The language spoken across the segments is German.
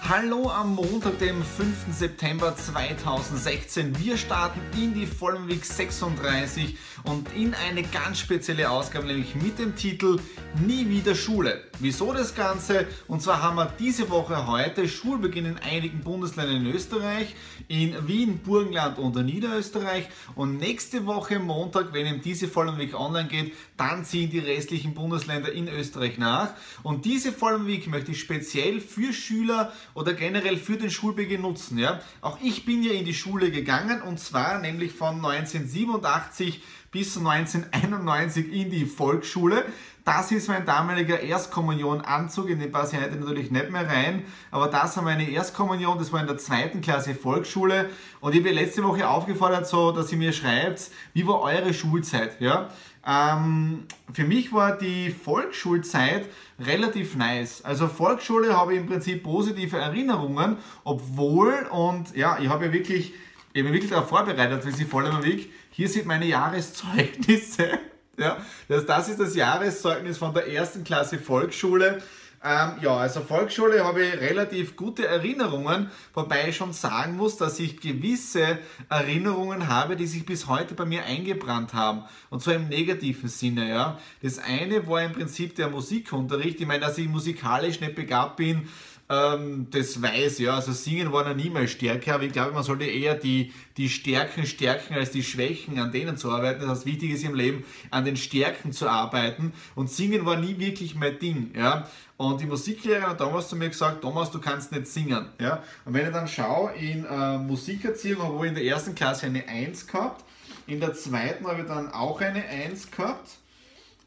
Hallo am Montag, dem 5. September 2016. Wir starten in die Week 36 und in eine ganz spezielle Ausgabe, nämlich mit dem Titel Nie wieder Schule. Wieso das Ganze? Und zwar haben wir diese Woche heute Schulbeginn in einigen Bundesländern in Österreich, in Wien, Burgenland und Niederösterreich. Und nächste Woche Montag, wenn eben diese Week online geht, dann ziehen die restlichen Bundesländer in Österreich nach. Und diese Week möchte ich speziell für Schüler oder generell für den Schulbeginn nutzen. Ja? Auch ich bin ja in die Schule gegangen und zwar nämlich von 1987 bis 1991 in die Volksschule. Das ist mein damaliger Erstkommunionanzug, in den passe ich heute natürlich nicht mehr rein, aber das war meine Erstkommunion, das war in der zweiten Klasse Volksschule und ich habe letzte Woche aufgefordert, so, dass ihr mir schreibt, wie war eure Schulzeit? Ja? Ähm, für mich war die Volksschulzeit relativ nice. Also Volksschule habe ich im Prinzip positive Erinnerungen, obwohl, und ja, ich habe ja wirklich, ich habe wirklich darauf vorbereitet, wie sie voll immer weg. Hier sind meine Jahreszeugnisse. ja, das, das ist das Jahreszeugnis von der ersten Klasse Volksschule. Ähm, ja, also Volksschule habe ich relativ gute Erinnerungen, wobei ich schon sagen muss, dass ich gewisse Erinnerungen habe, die sich bis heute bei mir eingebrannt haben. Und zwar im negativen Sinne, ja. Das eine war im Prinzip der Musikunterricht. Ich meine, dass ich musikalisch nicht begabt bin, ähm, das weiß, ja. Also singen war noch nie meine Stärke, aber ich glaube, man sollte eher die, die Stärken stärken als die Schwächen, an denen zu arbeiten. Das heißt, wichtig ist im Leben, an den Stärken zu arbeiten. Und singen war nie wirklich mein Ding, ja. Und die Musiklehrerin hat damals zu mir gesagt, Thomas, du kannst nicht singen, ja. Und wenn ich dann schaue, in äh, Musikerziehung habe ich in der ersten Klasse eine 1 gehabt, in der zweiten habe ich dann auch eine 1 gehabt,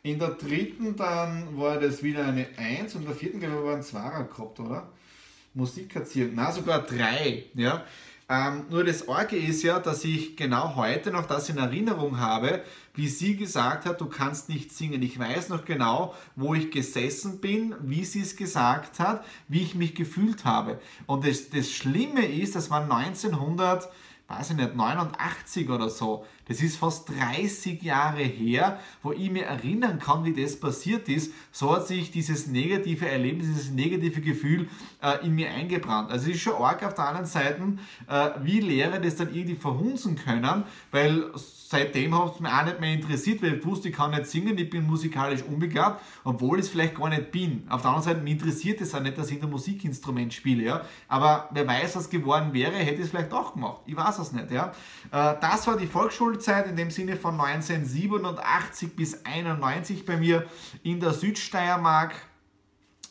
in der dritten dann war das wieder eine 1 und in der vierten, glaube ich, war ein Zwarer gehabt, oder? Musikerziehung, na sogar drei, ja. Ähm, nur das Orge ist ja, dass ich genau heute noch das in Erinnerung habe, wie sie gesagt hat, du kannst nicht singen. Ich weiß noch genau, wo ich gesessen bin, wie sie es gesagt hat, wie ich mich gefühlt habe. Und das, das Schlimme ist, das war 1900 weiß ich nicht, 89 oder so. Das ist fast 30 Jahre her, wo ich mir erinnern kann, wie das passiert ist. So hat sich dieses negative Erlebnis, dieses negative Gefühl äh, in mir eingebrannt. Also es ist schon arg auf der anderen Seite, äh, wie Lehrer das dann irgendwie verhunzen können, weil seitdem hat es mich auch nicht mehr interessiert, weil ich wusste, ich kann nicht singen, ich bin musikalisch unbegabt, obwohl ich es vielleicht gar nicht bin. Auf der anderen Seite, mich interessiert es auch nicht, dass ich ein Musikinstrument spiele, ja. Aber wer weiß, was geworden wäre, hätte ich es vielleicht auch gemacht. Ich weiß es nicht, ja. Äh, das war die Volksschulzeit in dem Sinne von 1987 bis 91 bei mir in der Südsteiermark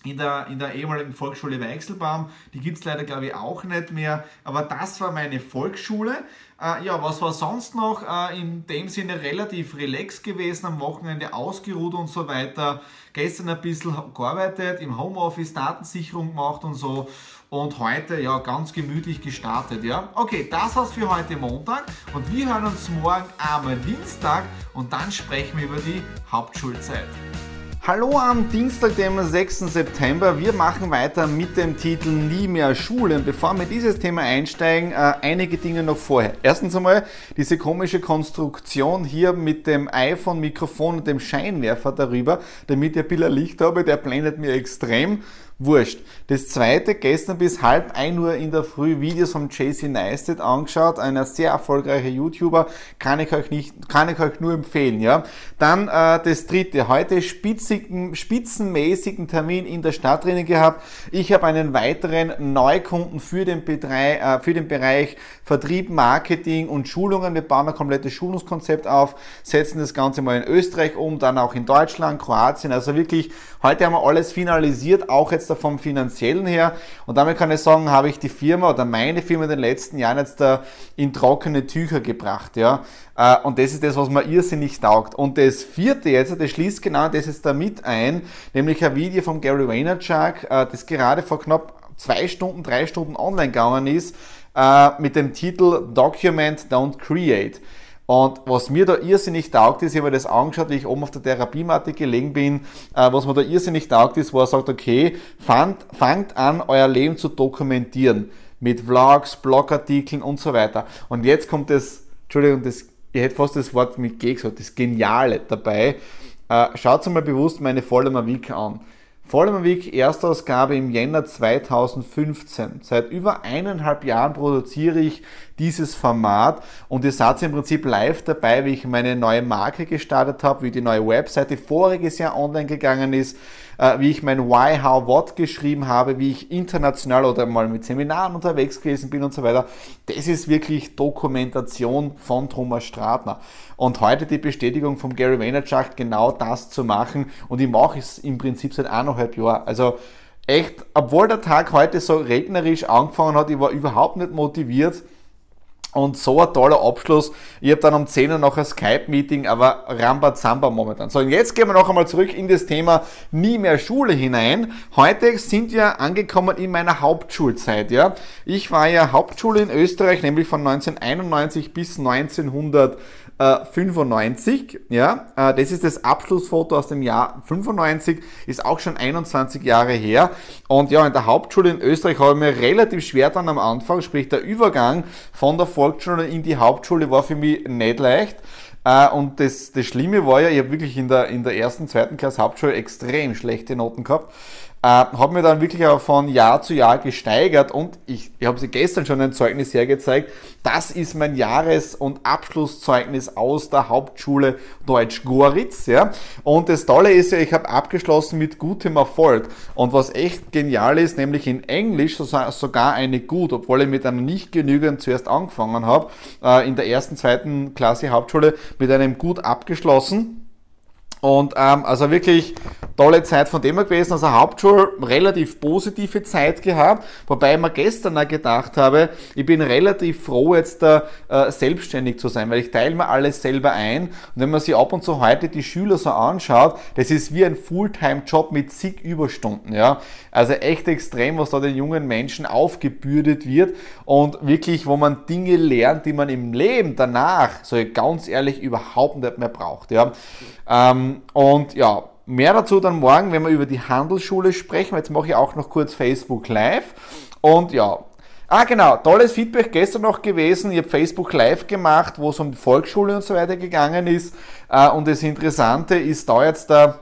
in der, in der ehemaligen Volksschule Weichselbaum. Die gibt es leider, glaube ich, auch nicht mehr. Aber das war meine Volksschule. Äh, ja, was war sonst noch? Äh, in dem Sinne relativ relax gewesen, am Wochenende ausgeruht und so weiter. Gestern ein bisschen gearbeitet, im Homeoffice Datensicherung gemacht und so. Und heute ja ganz gemütlich gestartet. Ja? Okay, das war's für heute Montag. Und wir hören uns morgen am Dienstag und dann sprechen wir über die Hauptschulzeit. Hallo am Dienstag, dem 6. September. Wir machen weiter mit dem Titel Nie mehr Schule. Und bevor wir dieses Thema einsteigen, äh, einige Dinge noch vorher. Erstens einmal diese komische Konstruktion hier mit dem iPhone-Mikrofon und dem Scheinwerfer darüber, damit ihr ein bisschen Licht habe, der blendet mir extrem. Wurscht. Das zweite, gestern bis halb ein Uhr in der Früh Videos vom JC Neistat angeschaut, einer sehr erfolgreiche YouTuber, kann ich euch nicht, kann ich euch nur empfehlen, ja. Dann äh, das dritte, heute spitzigen, spitzenmäßigen Termin in der Stadt drinnen gehabt. Ich habe einen weiteren Neukunden für den, Bereich, äh, für den Bereich Vertrieb, Marketing und Schulungen. Wir bauen ein komplettes Schulungskonzept auf, setzen das Ganze mal in Österreich um, dann auch in Deutschland, Kroatien, also wirklich, heute haben wir alles finalisiert, auch jetzt vom finanziellen her. Und damit kann ich sagen, habe ich die Firma oder meine Firma in den letzten Jahren jetzt da in trockene Tücher gebracht. Ja. Äh, und das ist das, was mir irrsinnig taugt. Und das vierte jetzt, das schließt genau das jetzt damit ein, nämlich ein Video von Gary Vaynerchuk, äh, das gerade vor knapp zwei Stunden, drei Stunden online gegangen ist, äh, mit dem Titel Document, Don't Create. Und was mir da irrsinnig taugt ist, ich habe mir das angeschaut, wie ich oben auf der Therapiematte gelegen bin, äh, was mir da irrsinnig taugt ist, wo er sagt, okay, fangt, fangt an, euer Leben zu dokumentieren. Mit Vlogs, Blogartikeln und so weiter. Und jetzt kommt das, Entschuldigung, das, ich hätte fast das Wort mit G gesagt, das Geniale dabei. Äh, schaut mal bewusst meine Follower Week an. Follower Week Erstausgabe im Jänner 2015. Seit über eineinhalb Jahren produziere ich dieses Format und ihr seid im Prinzip live dabei, wie ich meine neue Marke gestartet habe, wie die neue Webseite voriges Jahr online gegangen ist, äh, wie ich mein Why, How, What geschrieben habe, wie ich international oder mal mit Seminaren unterwegs gewesen bin und so weiter. Das ist wirklich Dokumentation von Thomas Stratner. Und heute die Bestätigung von Gary Vaynerchuk, genau das zu machen. Und ich mache es im Prinzip seit eineinhalb Jahren. Also echt, obwohl der Tag heute so rednerisch angefangen hat, ich war überhaupt nicht motiviert, und so ein toller Abschluss. Ich habe dann um 10 Uhr noch ein Skype-Meeting, aber Rambazamba momentan. So, und jetzt gehen wir noch einmal zurück in das Thema nie mehr Schule hinein. Heute sind wir angekommen in meiner Hauptschulzeit, ja. Ich war ja Hauptschule in Österreich, nämlich von 1991 bis 1900 95, ja, äh, das ist das Abschlussfoto aus dem Jahr 95, ist auch schon 21 Jahre her. Und ja, in der Hauptschule in Österreich habe ich mir relativ schwer dann am Anfang, sprich der Übergang von der Volksschule in die Hauptschule war für mich nicht leicht. Äh, und das, das Schlimme war ja, ich habe wirklich in der, in der ersten, zweiten Klasse Hauptschule extrem schlechte Noten gehabt. Äh, habe mir dann wirklich auch von Jahr zu Jahr gesteigert und ich, ich habe sie gestern schon ein Zeugnis hergezeigt. Das ist mein Jahres- und Abschlusszeugnis aus der Hauptschule Deutsch Goritz. Ja? Und das Tolle ist ja, ich habe abgeschlossen mit gutem Erfolg. Und was echt genial ist, nämlich in Englisch sogar eine gut, obwohl ich mit einer nicht genügend zuerst angefangen habe, äh, in der ersten, zweiten Klasse Hauptschule mit einem gut abgeschlossen. Und ähm, also wirklich tolle Zeit von dem her gewesen. Also Hauptschule relativ positive Zeit gehabt, wobei ich mir gestern auch gedacht habe, ich bin relativ froh jetzt da äh, selbstständig zu sein, weil ich teile mir alles selber ein. Und wenn man sich ab und zu heute die Schüler so anschaut, das ist wie ein Fulltime-Job mit zig Überstunden. Ja? Also echt extrem, was da den jungen Menschen aufgebürdet wird und wirklich, wo man Dinge lernt, die man im Leben danach, so ganz ehrlich, überhaupt nicht mehr braucht. Ja? Ähm, und ja, mehr dazu dann morgen, wenn wir über die Handelsschule sprechen. Jetzt mache ich auch noch kurz Facebook Live. Und ja, Ah, genau, tolles Feedback gestern noch gewesen. Ich habe Facebook Live gemacht, wo es um die Volksschule und so weiter gegangen ist. Äh, und das Interessante ist da jetzt da,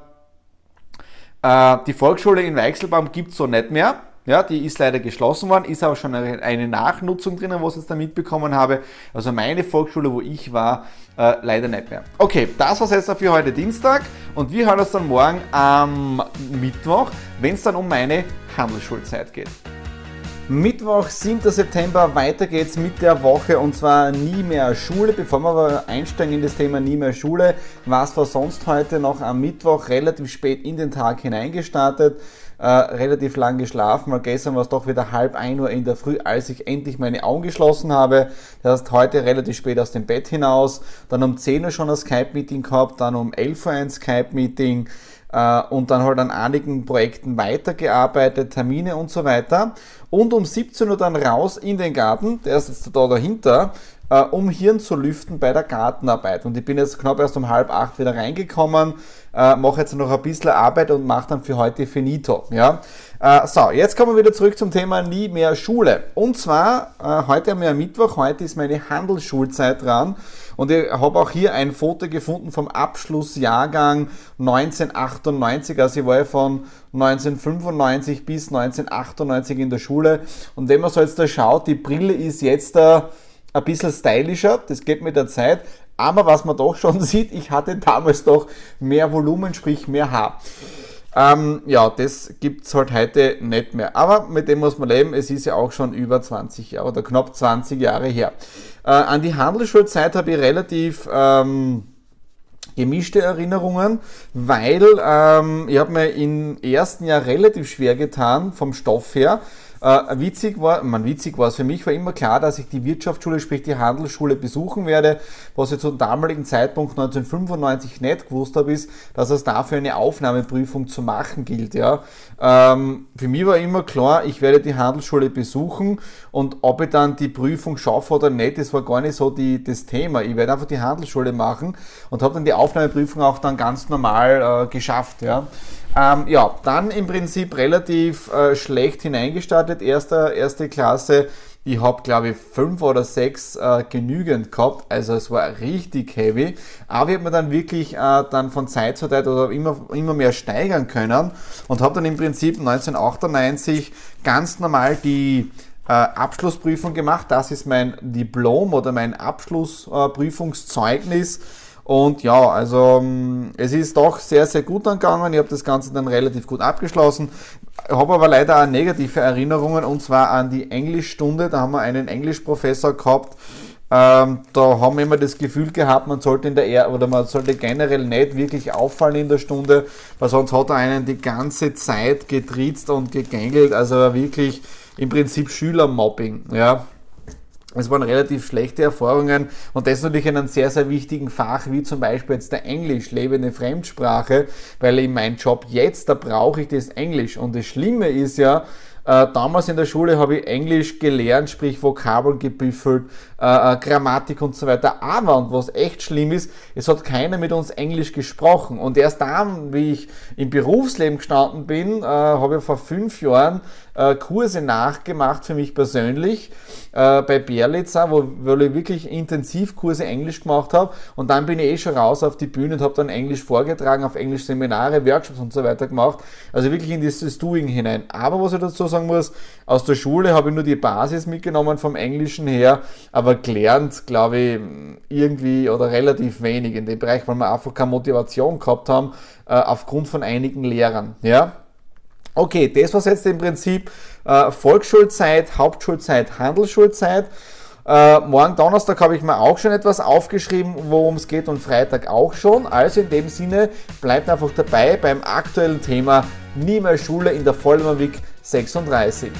äh, die Volksschule in Weichselbaum gibt es so nicht mehr. Ja, die ist leider geschlossen worden, ist aber schon eine Nachnutzung drinnen, was ich jetzt da mitbekommen habe. Also meine Volksschule, wo ich war, äh, leider nicht mehr. Okay, das war's jetzt für heute Dienstag und wir hören uns dann morgen am Mittwoch, wenn es dann um meine Handelsschulzeit geht. Mittwoch, 7. September, weiter geht's mit der Woche und zwar nie mehr Schule. Bevor wir aber einsteigen in das Thema nie mehr Schule, was war sonst heute noch am Mittwoch relativ spät in den Tag hineingestartet äh, relativ lang geschlafen, weil gestern war es doch wieder halb ein Uhr in der Früh, als ich endlich meine Augen geschlossen habe. Das heißt, heute relativ spät aus dem Bett hinaus, dann um 10 Uhr schon ein Skype-Meeting gehabt, dann um 11 Uhr ein Skype-Meeting, äh, und dann halt an einigen Projekten weitergearbeitet, Termine und so weiter. Und um 17 Uhr dann raus in den Garten, der ist jetzt da dahinter, äh, um Hirn zu lüften bei der Gartenarbeit. Und ich bin jetzt knapp erst um halb acht wieder reingekommen, äh, mache jetzt noch ein bisschen Arbeit und mache dann für heute finito. Ja? Äh, so, jetzt kommen wir wieder zurück zum Thema nie mehr Schule. Und zwar, äh, heute haben wir Mittwoch, heute ist meine Handelsschulzeit dran. Und ich habe auch hier ein Foto gefunden vom Abschlussjahrgang 1998. Also ich war ja von 1995 bis 1998 in der Schule. Und wenn man so jetzt da schaut, die Brille ist jetzt da ein bisschen stylischer, das geht mit der Zeit. Aber was man doch schon sieht, ich hatte damals doch mehr Volumen, sprich mehr Haar. Ähm, ja, das gibt es halt heute nicht mehr. Aber mit dem muss man leben. Es ist ja auch schon über 20 Jahre oder knapp 20 Jahre her. Äh, an die Handelsschulzeit habe ich relativ ähm, gemischte Erinnerungen, weil ähm, ich habe mir im ersten Jahr relativ schwer getan vom Stoff her. Äh, witzig war, man witzig war es für mich, war immer klar, dass ich die Wirtschaftsschule, sprich die Handelsschule besuchen werde. Was ich zum damaligen Zeitpunkt 1995 nicht gewusst habe, ist, dass es dafür eine Aufnahmeprüfung zu machen gilt. Ja. Ähm, für mich war immer klar, ich werde die Handelsschule besuchen und ob ich dann die Prüfung schaffe oder nicht, das war gar nicht so die, das Thema. Ich werde einfach die Handelsschule machen und habe dann die Aufnahmeprüfung auch dann ganz normal äh, geschafft. Ja. Ähm, ja, dann im Prinzip relativ äh, schlecht hineingestartet, erste, erste Klasse. Ich habe, glaube ich, fünf oder sechs äh, genügend gehabt, also es war richtig heavy. Aber ich habe mir dann wirklich äh, dann von Zeit zu Zeit oder immer, immer mehr steigern können und habe dann im Prinzip 1998 ganz normal die äh, Abschlussprüfung gemacht. Das ist mein Diplom oder mein Abschlussprüfungszeugnis. Und ja, also ähm, es ist doch sehr, sehr gut angegangen. Ich habe das Ganze dann relativ gut abgeschlossen. Habe aber leider auch negative Erinnerungen und zwar an die Englischstunde. Da haben wir einen Englischprofessor gehabt. Ähm, da haben wir immer das Gefühl gehabt, man sollte in der er oder man sollte generell nicht wirklich auffallen in der Stunde, weil sonst hat er einen die ganze Zeit getriezt und gegängelt. Also wirklich im Prinzip Schülermobbing. Ja, es waren relativ schlechte Erfahrungen und das natürlich in einem sehr, sehr wichtigen Fach, wie zum Beispiel jetzt der Englisch, lebende Fremdsprache, weil in meinem Job jetzt, da brauche ich das Englisch. Und das Schlimme ist ja, äh, damals in der Schule habe ich Englisch gelernt, sprich Vokabeln gebüffelt, äh, äh, Grammatik und so weiter. Aber, und was echt schlimm ist, es hat keiner mit uns Englisch gesprochen. Und erst dann, wie ich im Berufsleben gestanden bin, äh, habe ich vor fünf Jahren äh, Kurse nachgemacht für mich persönlich äh, bei Berlitzer, wo, wo ich wirklich intensiv Kurse Englisch gemacht habe. Und dann bin ich eh schon raus auf die Bühne und habe dann Englisch vorgetragen, auf Englisch Seminare, Workshops und so weiter gemacht. Also wirklich in dieses Doing hinein. Aber was ich dazu sagen muss, aus der Schule habe ich nur die Basis mitgenommen vom Englischen her, aber gelernt, glaube ich, irgendwie oder relativ wenig in dem Bereich, weil wir einfach keine Motivation gehabt haben, äh, aufgrund von einigen Lehrern. Ja? Okay, das war jetzt im Prinzip äh, Volksschulzeit, Hauptschulzeit, Handelsschulzeit. Äh, morgen Donnerstag habe ich mir auch schon etwas aufgeschrieben, worum es geht und Freitag auch schon. Also in dem Sinne, bleibt einfach dabei beim aktuellen Thema Nie mehr Schule in der Week 36.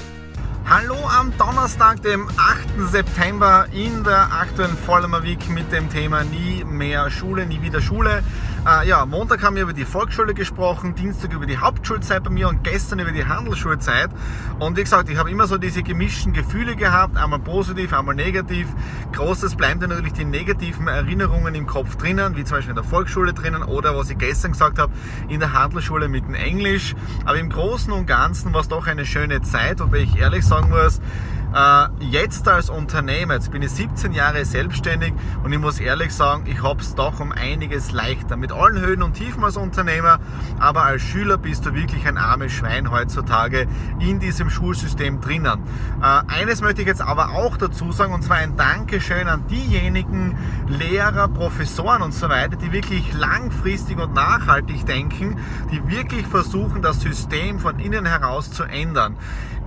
Hallo am Donnerstag, dem 8. September in der aktuellen Vollmer Week mit dem Thema Nie mehr Schule, nie wieder Schule. Äh, ja, Montag haben wir über die Volksschule gesprochen, Dienstag über die Hauptschulzeit bei mir und gestern über die Handelsschulzeit. Und wie gesagt, ich habe immer so diese gemischten Gefühle gehabt, einmal positiv, einmal negativ. Großes bleiben dann natürlich die negativen Erinnerungen im Kopf drinnen, wie zum Beispiel in der Volksschule drinnen oder was ich gestern gesagt habe, in der Handelsschule mit dem Englisch. Aber im Großen und Ganzen war es doch eine schöne Zeit, wobei ich ehrlich sagen muss, jetzt als Unternehmer, jetzt bin ich 17 Jahre selbstständig und ich muss ehrlich sagen, ich habe es doch um einiges leichter. Mit allen Höhen und Tiefen als Unternehmer, aber als Schüler bist du wirklich ein armes Schwein heutzutage in diesem Schulsystem drinnen. Äh, eines möchte ich jetzt aber auch dazu sagen, und zwar ein Dankeschön an diejenigen Lehrer, Professoren und so weiter, die wirklich langfristig und nachhaltig denken, die wirklich versuchen, das System von innen heraus zu ändern.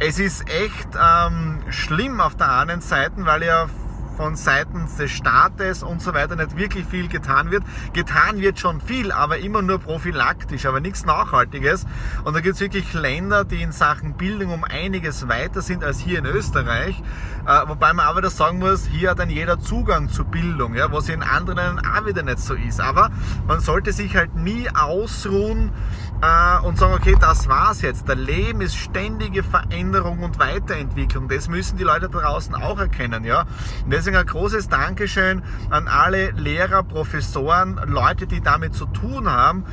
Es ist echt ähm, schlimm auf der anderen Seite, weil ja von Seiten des Staates und so weiter nicht wirklich viel getan wird. Getan wird schon viel, aber immer nur prophylaktisch, aber nichts Nachhaltiges. Und da gibt es wirklich Länder, die in Sachen Bildung um einiges weiter sind als hier in Österreich. Äh, wobei man aber das sagen muss, hier hat dann jeder Zugang zur Bildung, ja, was in anderen auch wieder nicht so ist. Aber man sollte sich halt nie ausruhen, und sagen, okay, das war's jetzt. Der Leben ist ständige Veränderung und Weiterentwicklung. Das müssen die Leute draußen auch erkennen. Ja? Und deswegen ein großes Dankeschön an alle Lehrer, Professoren, Leute, die damit zu tun haben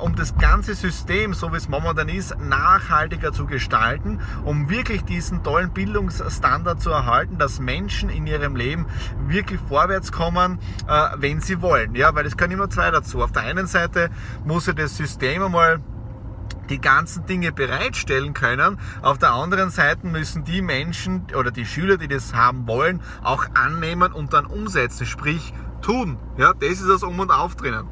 um das ganze System, so wie es momentan ist, nachhaltiger zu gestalten, um wirklich diesen tollen Bildungsstandard zu erhalten, dass Menschen in ihrem Leben wirklich vorwärts kommen, äh, wenn sie wollen. Ja, weil es können immer zwei dazu. Auf der einen Seite muss ja das System einmal die ganzen Dinge bereitstellen können. Auf der anderen Seite müssen die Menschen oder die Schüler, die das haben wollen, auch annehmen und dann umsetzen, sprich tun. Ja, das ist das Um und Auf drinnen.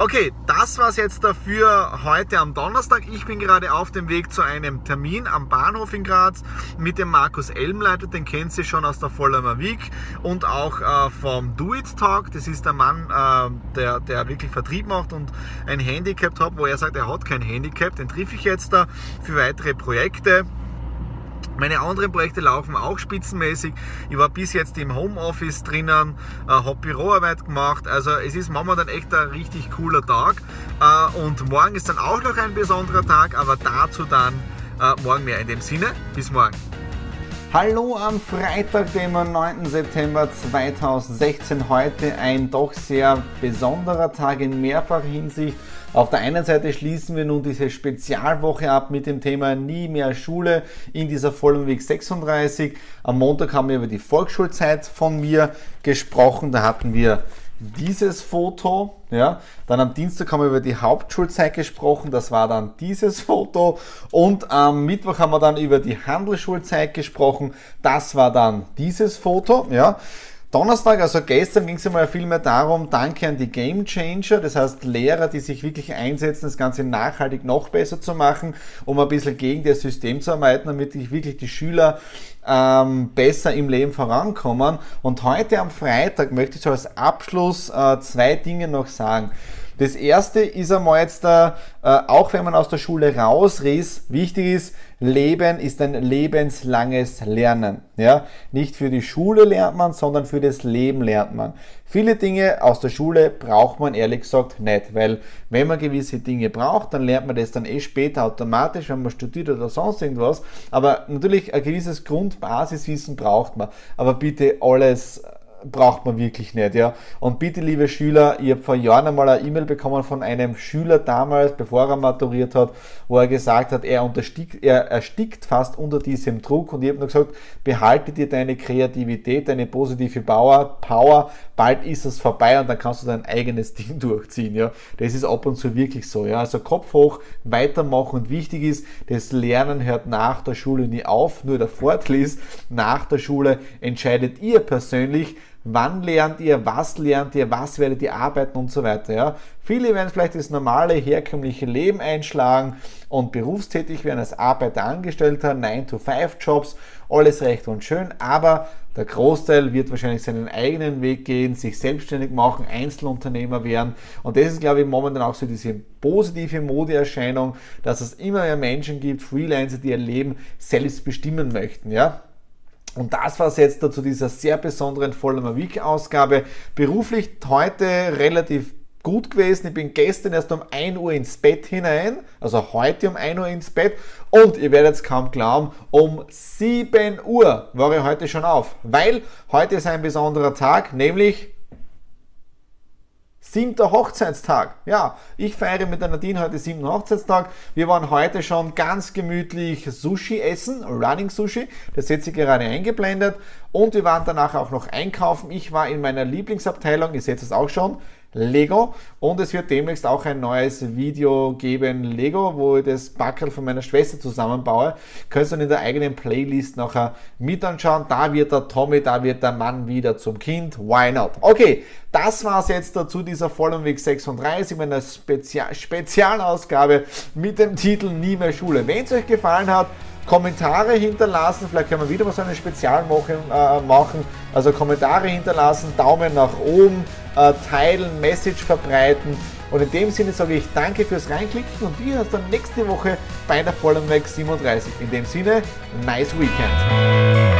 Okay, das war's jetzt dafür heute am Donnerstag. Ich bin gerade auf dem Weg zu einem Termin am Bahnhof in Graz mit dem Markus Elmleiter, den kennt ihr schon aus der Vollmer Week und auch äh, vom Do It Talk. Das ist der Mann, äh, der, der wirklich Vertrieb macht und ein Handicap hat, wo er sagt, er hat kein Handicap. Den triff ich jetzt da für weitere Projekte. Meine anderen Projekte laufen auch spitzenmäßig. Ich war bis jetzt im Homeoffice drinnen, äh, habe Büroarbeit gemacht. Also es ist momentan echt ein richtig cooler Tag. Äh, und morgen ist dann auch noch ein besonderer Tag, aber dazu dann äh, morgen mehr. In dem Sinne, bis morgen. Hallo am Freitag, dem 9. September 2016. Heute ein doch sehr besonderer Tag in mehrfacher Hinsicht. Auf der einen Seite schließen wir nun diese Spezialwoche ab mit dem Thema Nie mehr Schule in dieser Vollenweg 36. Am Montag haben wir über die Volksschulzeit von mir gesprochen. Da hatten wir dieses Foto, ja, dann am Dienstag haben wir über die Hauptschulzeit gesprochen, das war dann dieses Foto und am Mittwoch haben wir dann über die Handelsschulzeit gesprochen, das war dann dieses Foto, ja. Donnerstag, also gestern, ging es ja mal viel mehr darum, danke an die Game Changer, das heißt Lehrer, die sich wirklich einsetzen, das Ganze nachhaltig noch besser zu machen, um ein bisschen gegen das System zu arbeiten, damit wirklich die Schüler ähm, besser im Leben vorankommen. Und heute am Freitag möchte ich so als Abschluss äh, zwei Dinge noch sagen. Das erste ist einmal jetzt, äh, auch wenn man aus der Schule rausriss, wichtig ist, Leben ist ein lebenslanges Lernen. Ja? Nicht für die Schule lernt man, sondern für das Leben lernt man. Viele Dinge aus der Schule braucht man ehrlich gesagt nicht, weil wenn man gewisse Dinge braucht, dann lernt man das dann eh später automatisch, wenn man studiert oder sonst irgendwas. Aber natürlich ein gewisses Grundbasiswissen braucht man. Aber bitte alles braucht man wirklich nicht, ja. Und bitte, liebe Schüler, ich habe vor Jahren einmal eine E-Mail bekommen von einem Schüler damals, bevor er maturiert hat, wo er gesagt hat, er, unterstickt, er erstickt fast unter diesem Druck und ich habe nur gesagt, behalte dir deine Kreativität, deine positive Power, Power, bald ist es vorbei und dann kannst du dein eigenes Ding durchziehen, ja. Das ist ab und zu wirklich so, ja. Also Kopf hoch, weitermachen und wichtig ist, das Lernen hört nach der Schule nie auf, nur der Vorteil ist, nach der Schule entscheidet ihr persönlich, wann lernt ihr, was lernt ihr, was werdet ihr arbeiten und so weiter. Ja. Viele werden vielleicht das normale, herkömmliche Leben einschlagen und berufstätig werden als Arbeiter, Angestellter, 9-to-5-Jobs, alles recht und schön, aber der Großteil wird wahrscheinlich seinen eigenen Weg gehen, sich selbstständig machen, Einzelunternehmer werden. Und das ist, glaube ich, momentan auch so diese positive Modeerscheinung, dass es immer mehr Menschen gibt, Freelancer, die ihr Leben selbst bestimmen möchten. Ja? Und das war es jetzt zu dieser sehr besonderen Vollmer Week Ausgabe. Beruflich heute relativ gut gewesen. Ich bin gestern erst um 1 Uhr ins Bett hinein, also heute um 1 Uhr ins Bett. Und ihr werdet es kaum glauben, um 7 Uhr war ich heute schon auf, weil heute ist ein besonderer Tag, nämlich Siebter Hochzeitstag. Ja, ich feiere mit der Nadine heute siebten Hochzeitstag. Wir waren heute schon ganz gemütlich Sushi essen, Running Sushi. Das setze ich gerade eingeblendet. Und wir waren danach auch noch einkaufen. Ich war in meiner Lieblingsabteilung, ihr seht es auch schon, Lego und es wird demnächst auch ein neues Video geben, Lego, wo ich das Backel von meiner Schwester zusammenbaue. Könnt ihr dann in der eigenen Playlist nachher mit anschauen. Da wird der Tommy, da wird der Mann wieder zum Kind. Why not? Okay, das war es jetzt dazu dieser Vollenweg 36, meiner Spezial Spezialausgabe mit dem Titel Nie mehr Schule. Wenn es euch gefallen hat, Kommentare hinterlassen, vielleicht können wir wieder mal so eine Spezial äh, machen. Also Kommentare hinterlassen, Daumen nach oben, äh, teilen, Message verbreiten. Und in dem Sinne sage ich danke fürs Reinklicken und wir hören uns dann nächste Woche bei der Weg 37. In dem Sinne, nice Weekend.